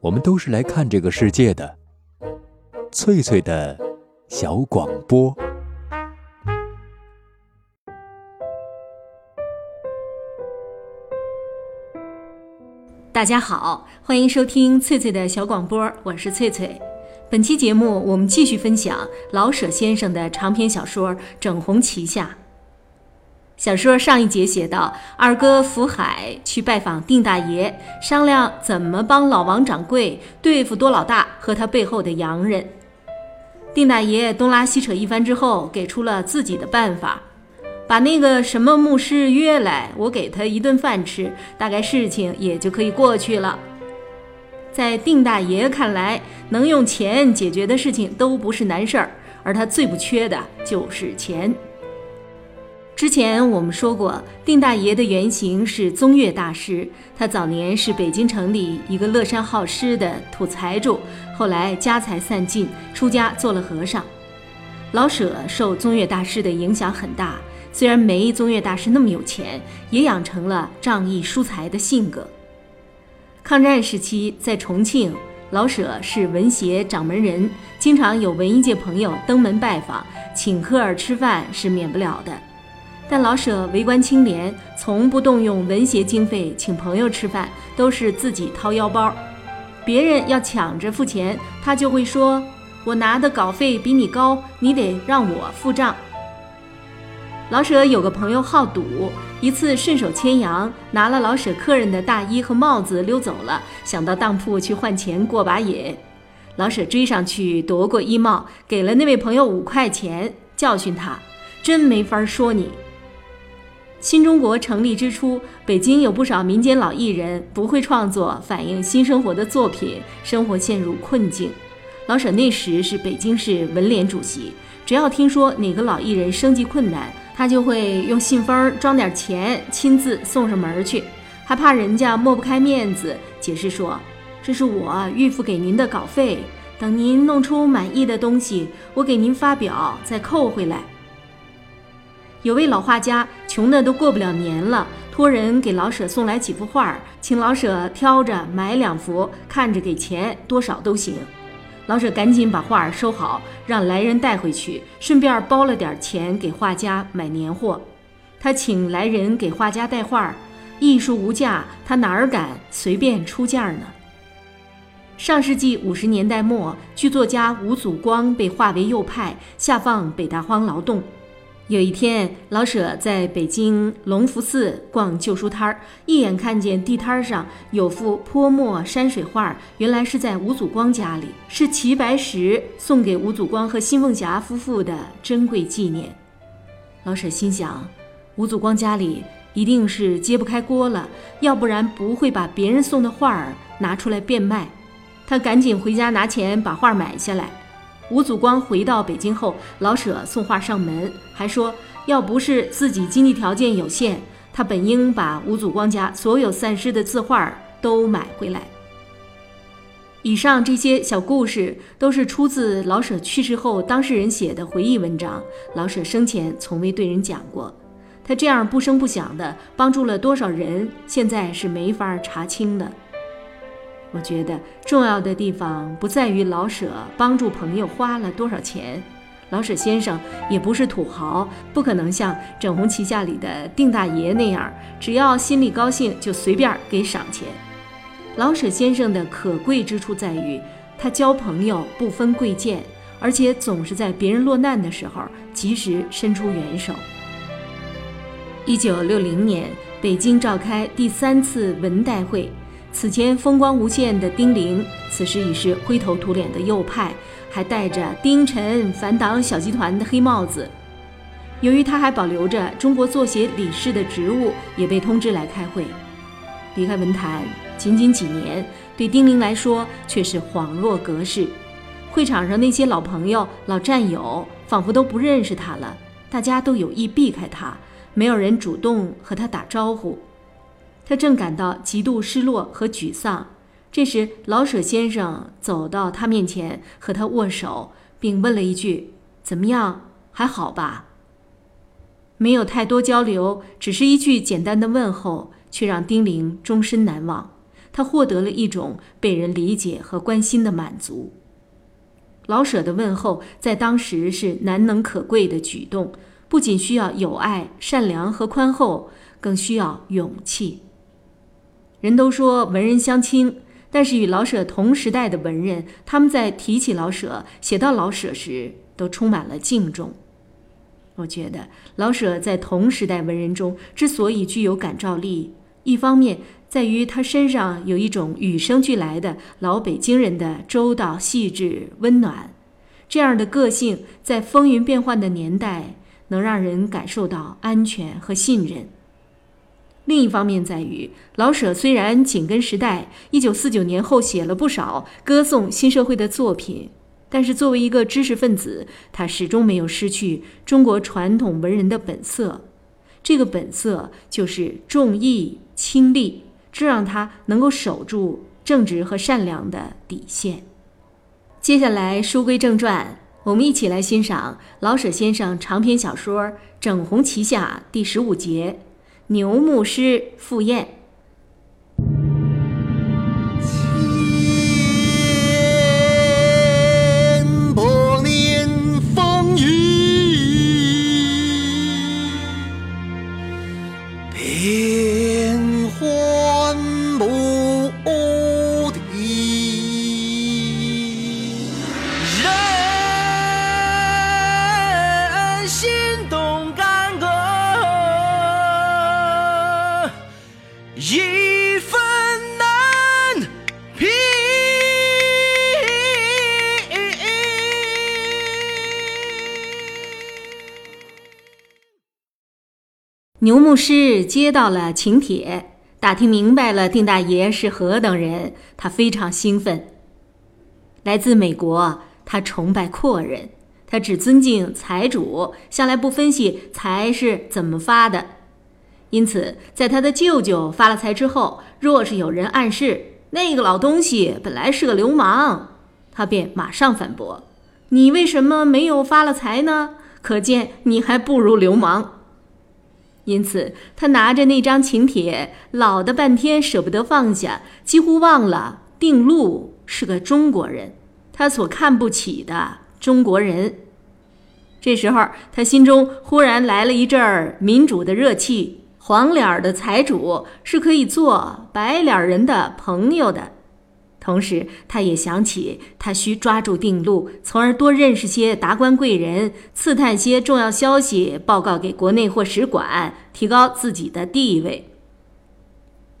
我们都是来看这个世界的。翠翠的小广播。大家好，欢迎收听翠翠的小广播，我是翠翠。本期节目我们继续分享老舍先生的长篇小说《整红旗下》。小说上一节写到，二哥福海去拜访丁大爷，商量怎么帮老王掌柜对付多老大和他背后的洋人。丁大爷东拉西扯一番之后，给出了自己的办法，把那个什么牧师约来，我给他一顿饭吃，大概事情也就可以过去了。在丁大爷看来，能用钱解决的事情都不是难事儿，而他最不缺的就是钱。之前我们说过，定大爷的原型是宗岳大师。他早年是北京城里一个乐善好施的土财主，后来家财散尽，出家做了和尚。老舍受宗岳大师的影响很大，虽然没宗岳大师那么有钱，也养成了仗义疏财的性格。抗战时期，在重庆，老舍是文协掌门人，经常有文艺界朋友登门拜访，请客吃饭是免不了的。但老舍为官清廉，从不动用文协经费请朋友吃饭，都是自己掏腰包。别人要抢着付钱，他就会说：“我拿的稿费比你高，你得让我付账。”老舍有个朋友好赌，一次顺手牵羊拿了老舍客人的大衣和帽子溜走了，想到当铺去换钱过把瘾。老舍追上去夺过衣帽，给了那位朋友五块钱，教训他：“真没法说你。”新中国成立之初，北京有不少民间老艺人不会创作反映新生活的作品，生活陷入困境。老舍那时是北京市文联主席，只要听说哪个老艺人生计困难，他就会用信封装点钱，亲自送上门去，还怕人家抹不开面子，解释说：“这是我预付给您的稿费，等您弄出满意的东西，我给您发表再扣回来。”有位老画家，穷的都过不了年了，托人给老舍送来几幅画，请老舍挑着买两幅，看着给钱，多少都行。老舍赶紧把画收好，让来人带回去，顺便包了点钱给画家买年货。他请来人给画家带画，艺术无价，他哪儿敢随便出价呢？上世纪五十年代末，剧作家吴祖光被划为右派，下放北大荒劳动。有一天，老舍在北京隆福寺逛旧书摊儿，一眼看见地摊上有幅泼墨山水画，原来是在吴祖光家里，是齐白石送给吴祖光和辛凤霞夫妇的珍贵纪念。老舍心想，吴祖光家里一定是揭不开锅了，要不然不会把别人送的画儿拿出来变卖。他赶紧回家拿钱把画买下来。吴祖光回到北京后，老舍送画上门，还说要不是自己经济条件有限，他本应把吴祖光家所有散失的字画都买回来。以上这些小故事都是出自老舍去世后当事人写的回忆文章，老舍生前从未对人讲过。他这样不声不响的帮助了多少人，现在是没法查清的。我觉得重要的地方不在于老舍帮助朋友花了多少钱，老舍先生也不是土豪，不可能像《整红旗下》里的丁大爷那样，只要心里高兴就随便给赏钱。老舍先生的可贵之处在于，他交朋友不分贵贱，而且总是在别人落难的时候及时伸出援手。一九六零年，北京召开第三次文代会。此前风光无限的丁玲，此时已是灰头土脸的右派，还戴着丁晨反党小集团的黑帽子。由于他还保留着中国作协理事的职务，也被通知来开会。离开文坛仅仅几年，对丁玲来说却是恍若隔世。会场上那些老朋友、老战友，仿佛都不认识他了，大家都有意避开他，没有人主动和他打招呼。他正感到极度失落和沮丧，这时老舍先生走到他面前，和他握手，并问了一句：“怎么样？还好吧？”没有太多交流，只是一句简单的问候，却让丁玲终身难忘。他获得了一种被人理解和关心的满足。老舍的问候在当时是难能可贵的举动，不仅需要友爱、善良和宽厚，更需要勇气。人都说文人相轻，但是与老舍同时代的文人，他们在提起老舍、写到老舍时，都充满了敬重。我觉得老舍在同时代文人中之所以具有感召力，一方面在于他身上有一种与生俱来的老北京人的周到、细致、温暖，这样的个性在风云变幻的年代能让人感受到安全和信任；另一方面在于老舍虽然紧跟时代，一九四九年后写了不少歌颂新社会的作品。但是，作为一个知识分子，他始终没有失去中国传统文人的本色。这个本色就是重义轻利，这让他能够守住正直和善良的底线。接下来，书归正传，我们一起来欣赏老舍先生长篇小说《整红旗下》第十五节《牛牧师赴宴》。牧师接到了请帖，打听明白了丁大爷是何等人，他非常兴奋。来自美国，他崇拜阔人，他只尊敬财主，向来不分析财是怎么发的。因此，在他的舅舅发了财之后，若是有人暗示那个老东西本来是个流氓，他便马上反驳：“你为什么没有发了财呢？可见你还不如流氓。”因此，他拿着那张请帖，老的半天舍不得放下，几乎忘了定禄是个中国人，他所看不起的中国人。这时候，他心中忽然来了一阵儿民主的热气：黄脸儿的财主是可以做白脸人的朋友的。同时，他也想起他需抓住定路，从而多认识些达官贵人，刺探些重要消息，报告给国内或使馆，提高自己的地位。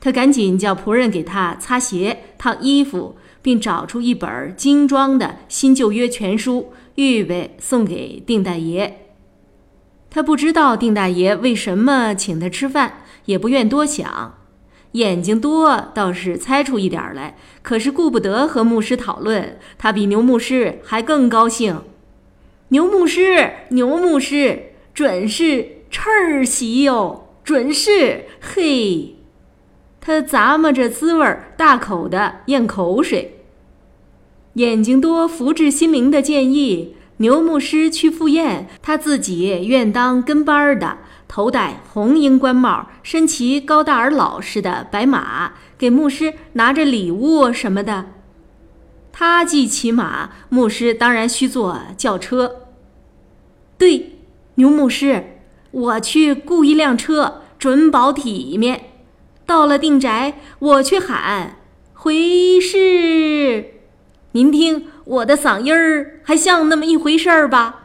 他赶紧叫仆人给他擦鞋、烫衣服，并找出一本精装的新旧约全书，预备送给丁大爷。他不知道丁大爷为什么请他吃饭，也不愿多想。眼睛多倒是猜出一点来，可是顾不得和牧师讨论，他比牛牧师还更高兴。牛牧师，牛牧师，准是翅儿喜哟，准是嘿！他咂摸着滋味儿，大口的咽口水。眼睛多福至心灵的建议，牛牧师去赴宴，他自己愿当跟班儿的。头戴红缨官帽，身骑高大而老实的白马，给牧师拿着礼物什么的。他既骑马，牧师当然需坐轿车。对，牛牧师，我去雇一辆车，准保体面。到了定宅，我去喊回事。您听我的嗓音儿，还像那么一回事儿吧？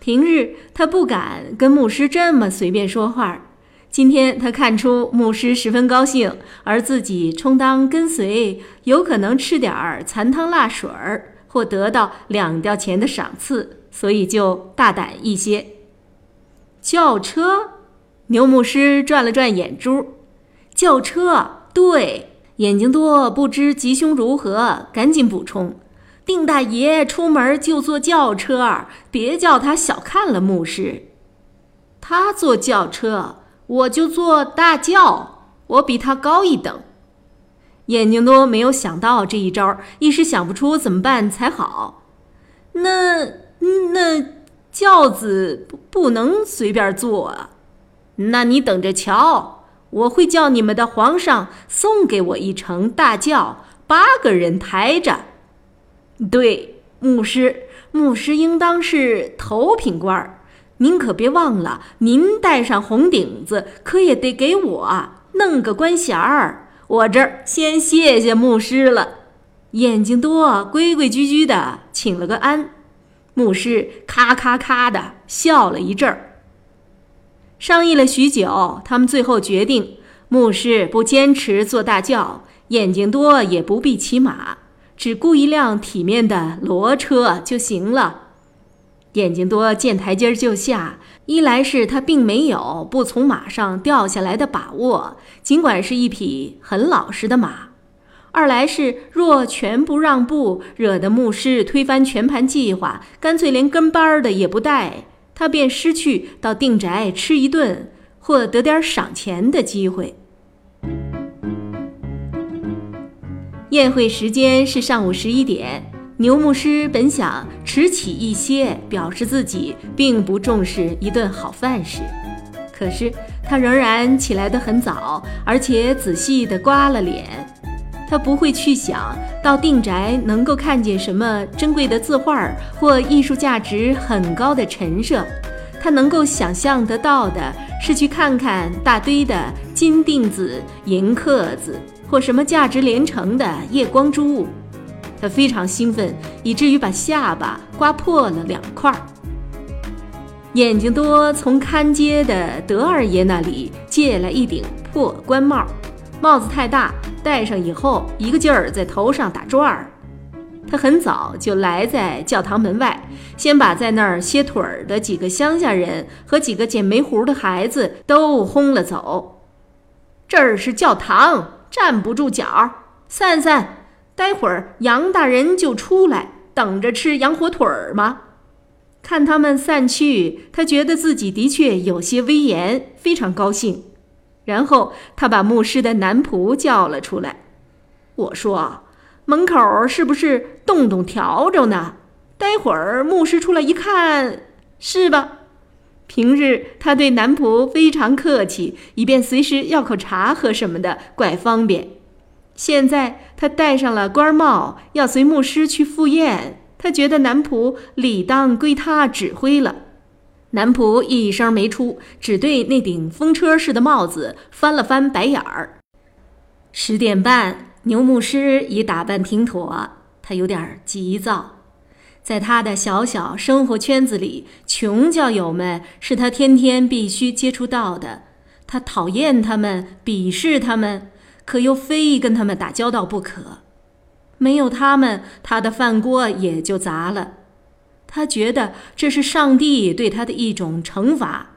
平日他不敢跟牧师这么随便说话，今天他看出牧师十分高兴，而自己充当跟随，有可能吃点儿残汤辣水儿，或得到两吊钱的赏赐，所以就大胆一些。轿车，牛牧师转了转眼珠，轿车，对，眼睛多不知吉凶如何，赶紧补充。丁大爷出门就坐轿车，别叫他小看了牧师。他坐轿车，我就坐大轿，我比他高一等。眼睛多没有想到这一招，一时想不出怎么办才好。那那轿子不不能随便坐啊？那你等着瞧，我会叫你们的皇上送给我一乘大轿，八个人抬着。对，牧师，牧师应当是头品官儿。您可别忘了，您戴上红顶子，可也得给我弄个官衔儿。我这儿先谢谢牧师了。眼睛多规规矩矩的，请了个安。牧师咔咔咔的笑了一阵儿。商议了许久，他们最后决定，牧师不坚持坐大轿，眼睛多也不必骑马，只雇一辆体面的骡车就行了。眼睛多见台阶就下，一来是他并没有不从马上掉下来的把握，尽管是一匹很老实的马；二来是若全不让步，惹得牧师推翻全盘计划，干脆连跟班的也不带，他便失去到定宅吃一顿或得点赏钱的机会。宴会时间是上午十一点。牛牧师本想迟起一些，表示自己并不重视一顿好饭食，可是他仍然起来得很早，而且仔细地刮了脸。他不会去想到定宅能够看见什么珍贵的字画或艺术价值很高的陈设，他能够想象得到的是去看看大堆的金锭子、银刻子或什么价值连城的夜光珠。他非常兴奋，以至于把下巴刮破了两块。眼睛多从看街的德二爷那里借来一顶破官帽，帽子太大，戴上以后一个劲儿在头上打转儿。他很早就来在教堂门外，先把在那儿歇腿儿的几个乡下人和几个捡煤糊的孩子都轰了走。这儿是教堂，站不住脚儿，散散。待会儿杨大人就出来，等着吃羊火腿儿吗？看他们散去，他觉得自己的确有些威严，非常高兴。然后他把牧师的男仆叫了出来。我说：“门口是不是洞洞条帚呢？待会儿牧师出来一看，是吧？”平日他对男仆非常客气，以便随时要口茶喝什么的，怪方便。现在他戴上了官帽，要随牧师去赴宴。他觉得男仆理当归他指挥了。男仆一声没出，只对那顶风车似的帽子翻了翻白眼儿。十点半，牛牧师已打扮挺妥，他有点急躁。在他的小小生活圈子里，穷教友们是他天天必须接触到的。他讨厌他们，鄙视他们。可又非跟他们打交道不可，没有他们，他的饭锅也就砸了。他觉得这是上帝对他的一种惩罚。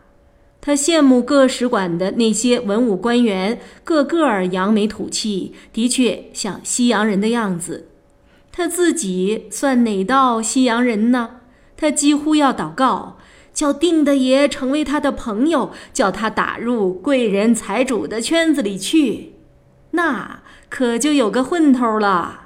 他羡慕各使馆的那些文武官员，个个扬眉吐气，的确像西洋人的样子。他自己算哪道西洋人呢？他几乎要祷告，叫定的爷成为他的朋友，叫他打入贵人财主的圈子里去。那可就有个混头了。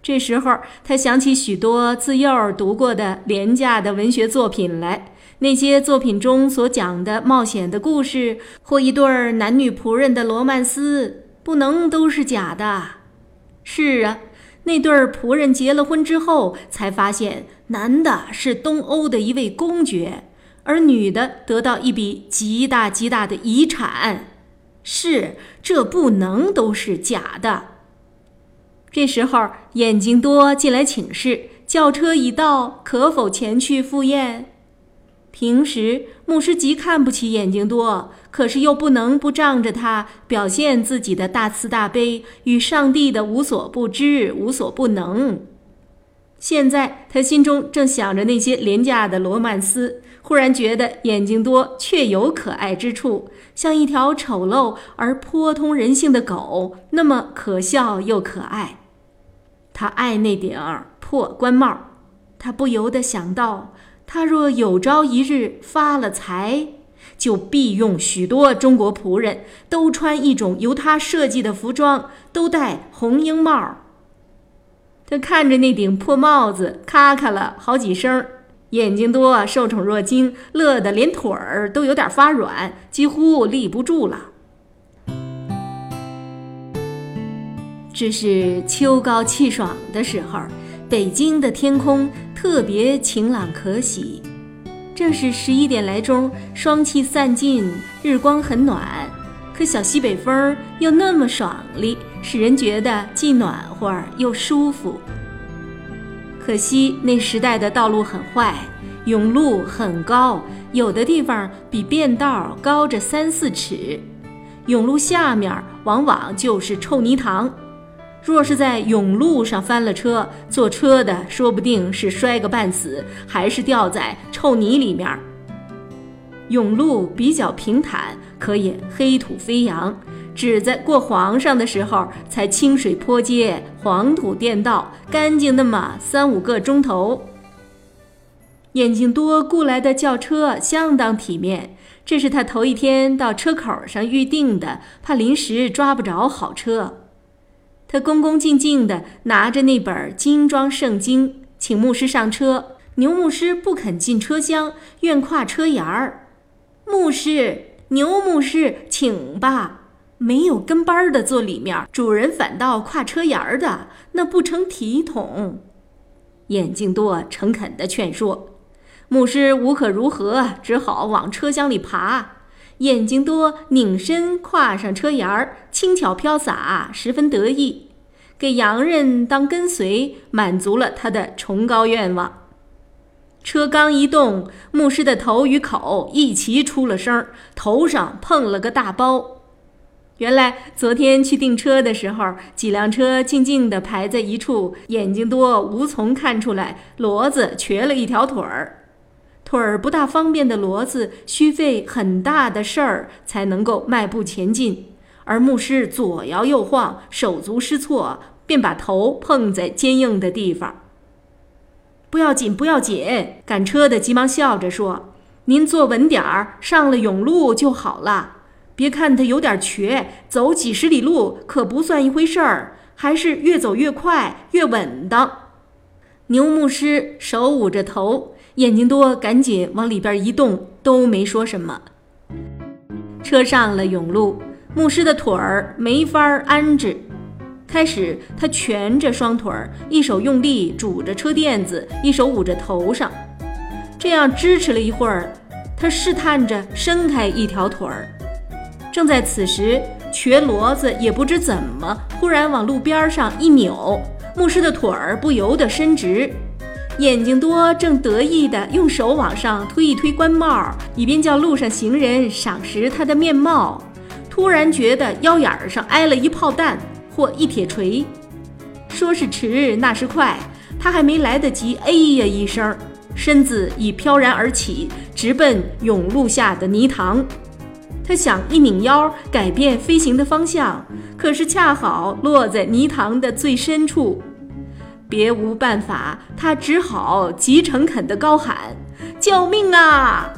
这时候，他想起许多自幼读过的廉价的文学作品来，那些作品中所讲的冒险的故事，或一对男女仆人的罗曼斯，不能都是假的。是啊，那对儿仆人结了婚之后，才发现男的是东欧的一位公爵，而女的得到一笔极大极大的遗产。是，这不能都是假的。这时候，眼睛多进来请示，轿车已到，可否前去赴宴？平时牧师极看不起眼睛多，可是又不能不仗着他表现自己的大慈大悲与上帝的无所不知、无所不能。现在他心中正想着那些廉价的罗曼斯。忽然觉得眼睛多确有可爱之处，像一条丑陋而颇通人性的狗，那么可笑又可爱。他爱那顶破官帽，他不由得想到，他若有朝一日发了财，就必用许多中国仆人，都穿一种由他设计的服装，都戴红缨帽。他看着那顶破帽子，咔咔了好几声，眼睛多，受宠若惊，乐得连腿儿都有点发软，几乎立不住了。这是秋高气爽的时候，北京的天空特别晴朗可喜。正是十一点来钟，霜气散尽，日光很暖，可小西北风又那么爽利，使人觉得既暖和又舒服。可惜那时代的道路很坏，甬路很高，有的地方比便道高着三四尺，甬路下面往往就是臭泥塘。若是在甬路上翻了车，坐车的说不定是摔个半死，还是掉在臭泥里面。甬路比较平坦，可以黑土飞扬，只在过黄上的时候才清水坡街、黄土垫道，干净那么三五个钟头。眼睛多雇来的轿车相当体面，这是他头一天到车口上预定的，怕临时抓不着好车。他恭恭敬敬地拿着那本精装圣经，请牧师上车。牛牧师不肯进车厢，愿跨车沿儿。牧师，牛牧师，请吧。没有跟班的坐里面，主人反倒跨车沿儿的，那不成体统。眼镜多诚恳地劝说，牧师无可如何，只好往车厢里爬。眼睛多，拧身跨上车沿儿，轻巧飘洒，十分得意，给洋人当跟随，满足了他的崇高愿望。车刚一动，牧师的头与口一齐出了声，头上碰了个大包。原来昨天去订车的时候，几辆车静静地排在一处，眼睛多无从看出来，骡子瘸了一条腿儿。腿儿不大方便的骡子，需费很大的事儿才能够迈步前进。而牧师左摇右晃，手足失措，便把头碰在坚硬的地方。不要紧，不要紧！赶车的急忙笑着说：“您坐稳点儿，上了甬路就好了。别看他有点瘸，走几十里路可不算一回事儿，还是越走越快，越稳当。”牛牧师手捂着头。眼睛多，赶紧往里边一动，都没说什么。车上了甬路，牧师的腿儿没法安置。开始他蜷着双腿儿，一手用力拄着车垫子，一手捂着头上，这样支持了一会儿，他试探着伸开一条腿儿。正在此时，瘸骡子也不知怎么，忽然往路边上一扭，牧师的腿儿不由得伸直。眼睛多正得意地用手往上推一推官帽，以便叫路上行人赏识他的面貌。突然觉得腰眼儿上挨了一炮弹或一铁锤，说是迟，那是快。他还没来得及哎呀一声，身子已飘然而起，直奔甬路下的泥塘。他想一拧腰，改变飞行的方向，可是恰好落在泥塘的最深处。别无办法，他只好极诚恳地高喊：“救命啊！”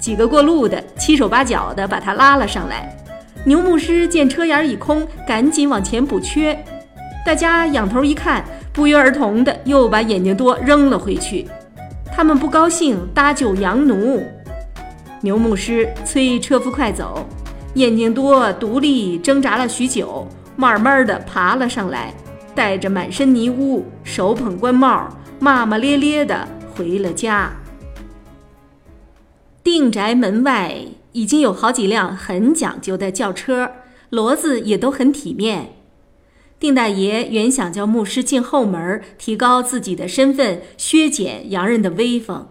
几个过路的七手八脚地把他拉了上来。牛牧师见车沿已空，赶紧往前补缺。大家仰头一看，不约而同地又把眼睛多扔了回去。他们不高兴搭救羊奴。牛牧师催车夫快走，眼睛多独立挣扎了许久，慢慢地爬了上来。带着满身泥污，手捧官帽，骂骂咧咧地回了家。定宅门外已经有好几辆很讲究的轿车，骡子也都很体面。定大爷原想叫牧师进后门，提高自己的身份，削减洋人的威风，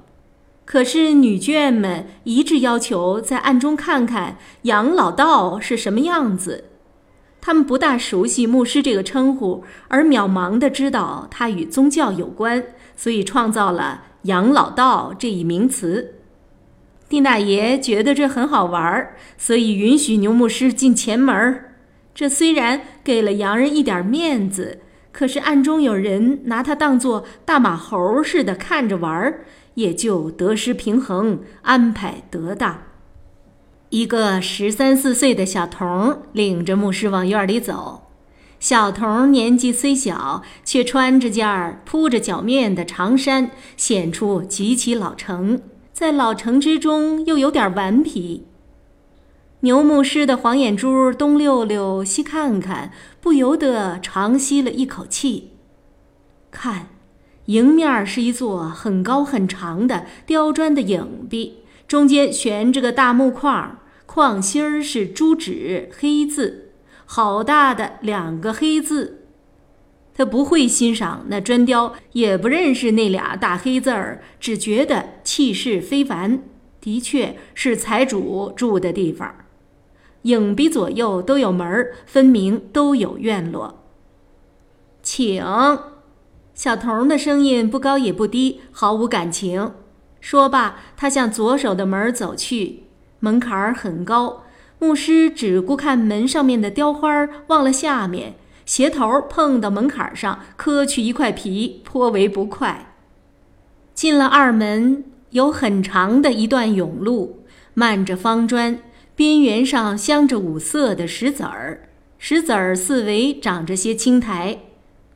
可是女眷们一致要求在暗中看看杨老道是什么样子。他们不大熟悉牧师这个称呼，而渺茫地知道他与宗教有关，所以创造了“杨老道”这一名词。丁大爷觉得这很好玩，所以允许牛牧师进前门。这虽然给了洋人一点面子，可是暗中有人拿他当作大马猴似的看着玩，也就得失平衡，安排得当。一个十三四岁的小童领着牧师往院里走。小童年纪虽小，却穿着件儿铺着脚面的长衫，显出极其老成。在老成之中，又有点顽皮。牛牧师的黄眼珠东溜溜西看看，不由得长吸了一口气。看，迎面是一座很高很长的雕砖的影壁，中间悬着个大木框，框心儿是朱纸黑字，好大的两个黑字。他不会欣赏那砖雕，也不认识那俩大黑字儿，只觉得气势非凡，的确是财主住的地方。影壁左右都有门儿，分明都有院落。请，小童的声音不高也不低，毫无感情。说罢，他向左手的门走去。门槛儿很高，牧师只顾看门上面的雕花，忘了下面。鞋头碰到门槛上，磕去一块皮，颇为不快。进了二门，有很长的一段甬路，漫着方砖。边缘上镶着五色的石子儿，石子儿四围长着些青苔。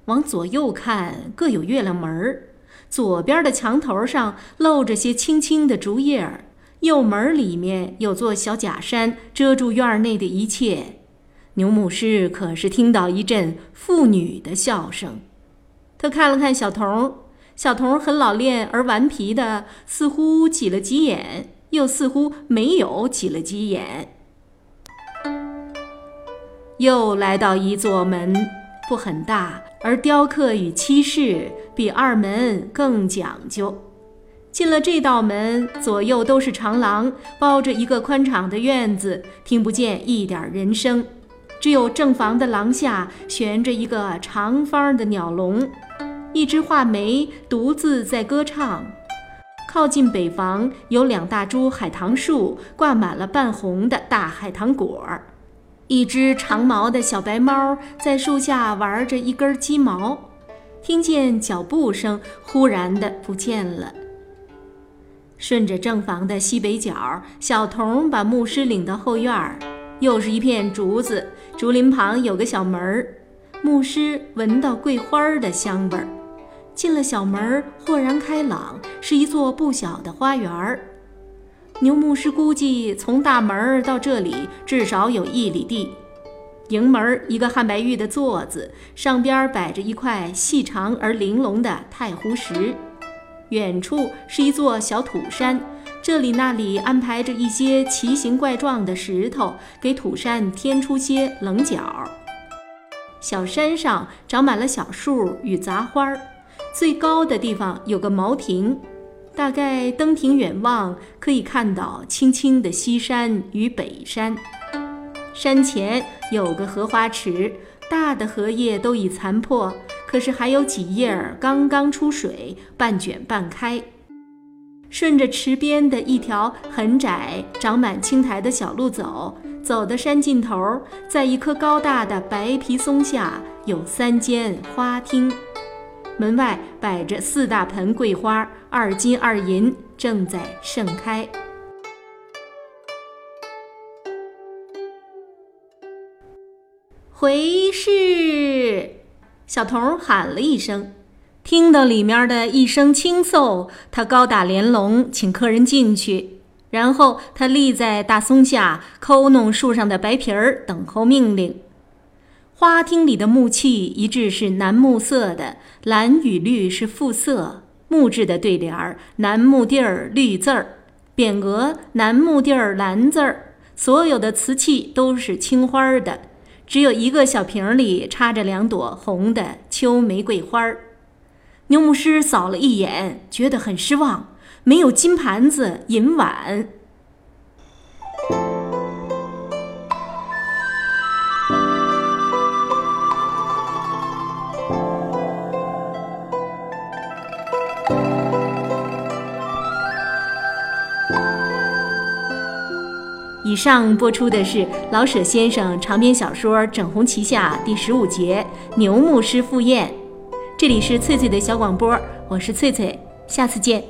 往左右看，各有月亮门儿。左边的墙头上露着些青青的竹叶儿，右门里面有座小假山，遮住院内的一切。牛牧师可是听到一阵妇女的笑声。他看了看小童，小童很老练而顽皮的，似乎挤了挤眼。又似乎没有挤了挤眼，又来到一座门，不很大，而雕刻与漆饰比二门更讲究。进了这道门，左右都是长廊，包着一个宽敞的院子，听不见一点人声，只有正房的廊下悬着一个长方的鸟笼，一只画眉独自在歌唱。靠近北房有两大株海棠树，挂满了半红的大海棠果儿。一只长毛的小白猫在树下玩着一根鸡毛。听见脚步声，忽然的不见了。顺着正房的西北角，小童把牧师领到后院儿，又是一片竹子，竹林旁有个小门儿。牧师闻到桂花的香味儿。进了小门，豁然开朗，是一座不小的花园儿。牛牧师估计，从大门到这里至少有一里地。迎门一个汉白玉的座子，上边摆着一块细长而玲珑的太湖石。远处是一座小土山，这里那里安排着一些奇形怪状的石头，给土山添出些棱角。小山上长满了小树与杂花儿。最高的地方有个茅亭，大概登亭远望，可以看到青青的西山与北山。山前有个荷花池，大的荷叶都已残破，可是还有几叶儿刚刚出水，半卷半开。顺着池边的一条很窄、长满青苔的小路走，走到山尽头，在一棵高大的白皮松下，有三间花厅。门外摆着四大盆桂花儿，二金二银，正在盛开。回事！小童喊了一声，听到里面的一声轻奏，他高打连笼，请客人进去。然后他立在大松下，抠弄树上的白皮儿，等候命令。花厅里的木器一致是楠木色的，蓝与绿是副色。木质的对联儿，楠木地儿绿字儿；匾额，楠木地儿蓝字儿。所有的瓷器都是青花的，只有一个小瓶里插着两朵红的秋玫瑰花儿。牛牧师扫了一眼，觉得很失望，没有金盘子、银碗。以上播出的是老舍先生长篇小说《整红旗下》第十五节《牛牧师赴宴》。这里是翠翠的小广播，我是翠翠，下次见。